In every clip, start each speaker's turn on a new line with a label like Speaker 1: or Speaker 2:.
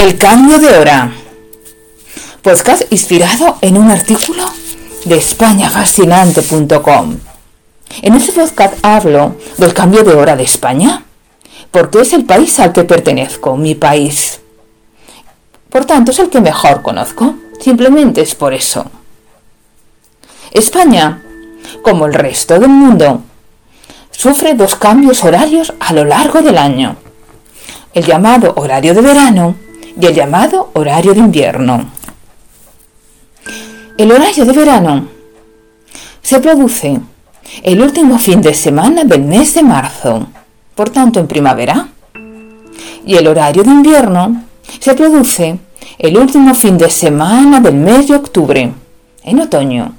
Speaker 1: El cambio de hora. Podcast inspirado en un artículo de españafascinante.com. En este podcast hablo del cambio de hora de España, porque es el país al que pertenezco, mi país. Por tanto, es el que mejor conozco. Simplemente es por eso. España, como el resto del mundo, sufre dos cambios horarios a lo largo del año. El llamado horario de verano y el llamado horario de invierno. El horario de verano se produce el último fin de semana del mes de marzo, por tanto en primavera, y el horario de invierno se produce el último fin de semana del mes de octubre, en otoño.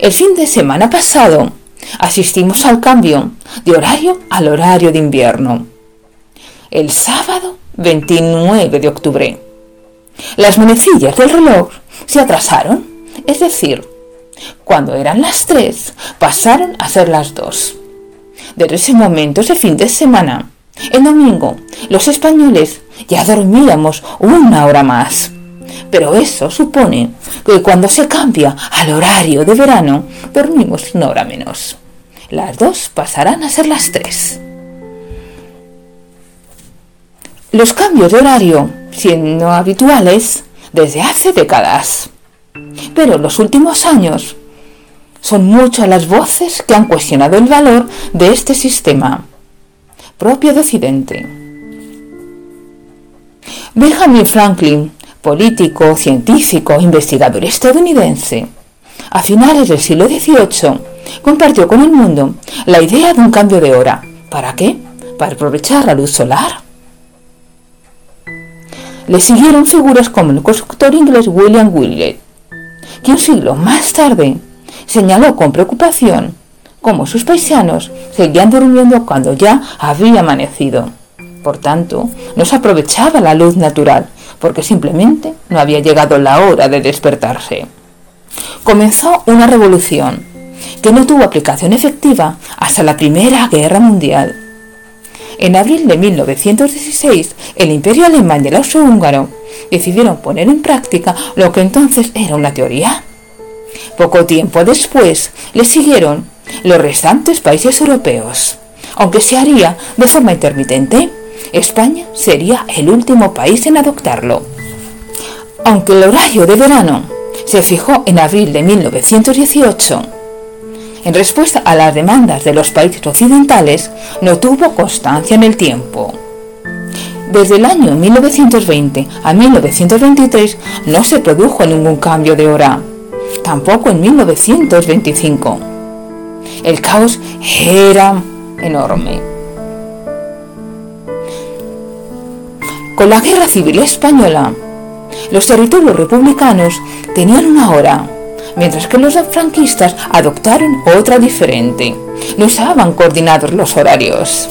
Speaker 1: El fin de semana pasado asistimos al cambio de horario al horario de invierno. El sábado 29 de octubre. Las manecillas del reloj se atrasaron, es decir, cuando eran las 3 pasaron a ser las 2. Desde ese momento, ese fin de semana, el domingo, los españoles ya dormíamos una hora más. Pero eso supone que cuando se cambia al horario de verano, dormimos una hora menos. Las dos pasarán a ser las tres. Los cambios de horario siendo habituales desde hace décadas. Pero en los últimos años son muchas las voces que han cuestionado el valor de este sistema propio de Occidente. Benjamin Franklin, político, científico, investigador estadounidense, a finales del siglo XVIII, compartió con el mundo la idea de un cambio de hora. ¿Para qué? Para aprovechar la luz solar le siguieron figuras como el constructor inglés William Willett, que un siglo más tarde señaló con preocupación cómo sus paisanos seguían durmiendo cuando ya había amanecido. Por tanto, no se aprovechaba la luz natural, porque simplemente no había llegado la hora de despertarse. Comenzó una revolución que no tuvo aplicación efectiva hasta la Primera Guerra Mundial en abril de 1916, el Imperio Alemán y el Austrohúngaro decidieron poner en práctica lo que entonces era una teoría. Poco tiempo después le siguieron los restantes países europeos, aunque se haría de forma intermitente. España sería el último país en adoptarlo. Aunque el horario de verano se fijó en abril de 1918, en respuesta a las demandas de los países occidentales, no tuvo constancia en el tiempo. Desde el año 1920 a 1923 no se produjo ningún cambio de hora, tampoco en 1925. El caos era enorme. Con la Guerra Civil Española, los territorios republicanos tenían una hora mientras que los franquistas adoptaron otra diferente. No estaban coordinados los horarios.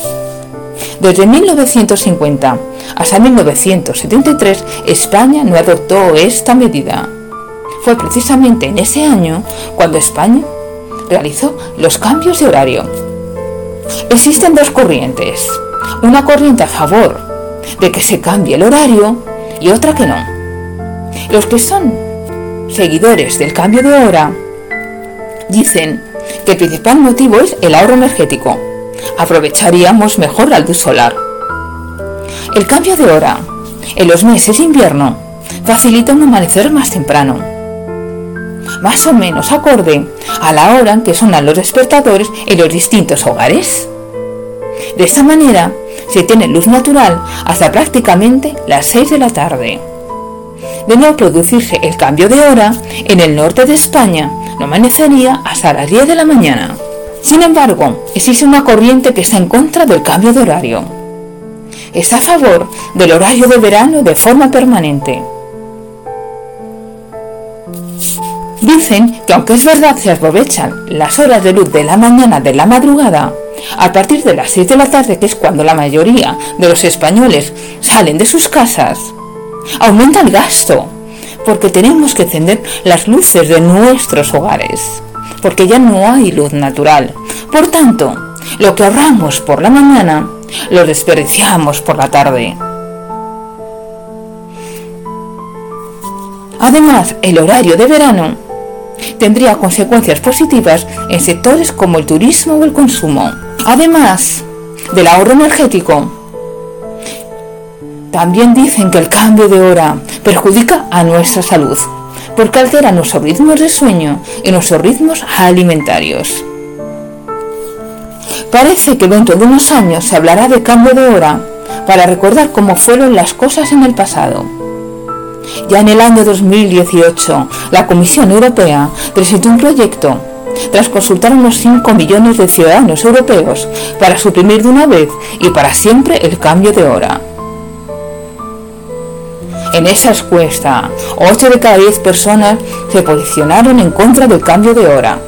Speaker 1: Desde 1950 hasta 1973, España no adoptó esta medida. Fue precisamente en ese año cuando España realizó los cambios de horario. Existen dos corrientes. Una corriente a favor de que se cambie el horario y otra que no. Los que son seguidores del cambio de hora dicen que el principal motivo es el ahorro energético. Aprovecharíamos mejor la luz solar. El cambio de hora en los meses de invierno facilita un amanecer más temprano, más o menos acorde a la hora en que sonan los despertadores en los distintos hogares. De esta manera se tiene luz natural hasta prácticamente las 6 de la tarde de no producirse el cambio de hora, en el norte de España no amanecería hasta las 10 de la mañana. Sin embargo, existe una corriente que está en contra del cambio de horario. Está a favor del horario de verano de forma permanente. Dicen que aunque es verdad se aprovechan las horas de luz de la mañana de la madrugada, a partir de las 6 de la tarde, que es cuando la mayoría de los españoles salen de sus casas, aumenta el gasto, porque tenemos que encender las luces de nuestros hogares, porque ya no hay luz natural. Por tanto, lo que ahorramos por la mañana, lo desperdiciamos por la tarde. Además, el horario de verano tendría consecuencias positivas en sectores como el turismo o el consumo. Además del ahorro energético, también dicen que el cambio de hora perjudica a nuestra salud, porque altera nuestros ritmos de sueño y nuestros ritmos alimentarios. Parece que dentro de unos años se hablará de cambio de hora para recordar cómo fueron las cosas en el pasado. Ya en el año 2018, la Comisión Europea presentó un proyecto tras consultar a unos 5 millones de ciudadanos europeos para suprimir de una vez y para siempre el cambio de hora. En esa encuesta, 8 de cada 10 personas se posicionaron en contra del cambio de hora.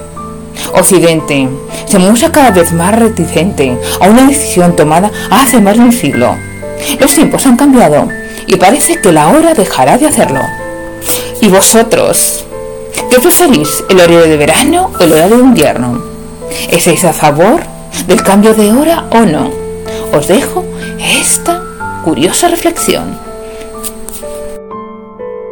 Speaker 1: Occidente se muestra cada vez más reticente a una decisión tomada hace más de un siglo. Los tiempos han cambiado y parece que la hora dejará de hacerlo. ¿Y vosotros? ¿Qué preferís, el horario de verano o el horario de invierno? ¿Estáis a favor del cambio de hora o no? Os dejo esta curiosa reflexión.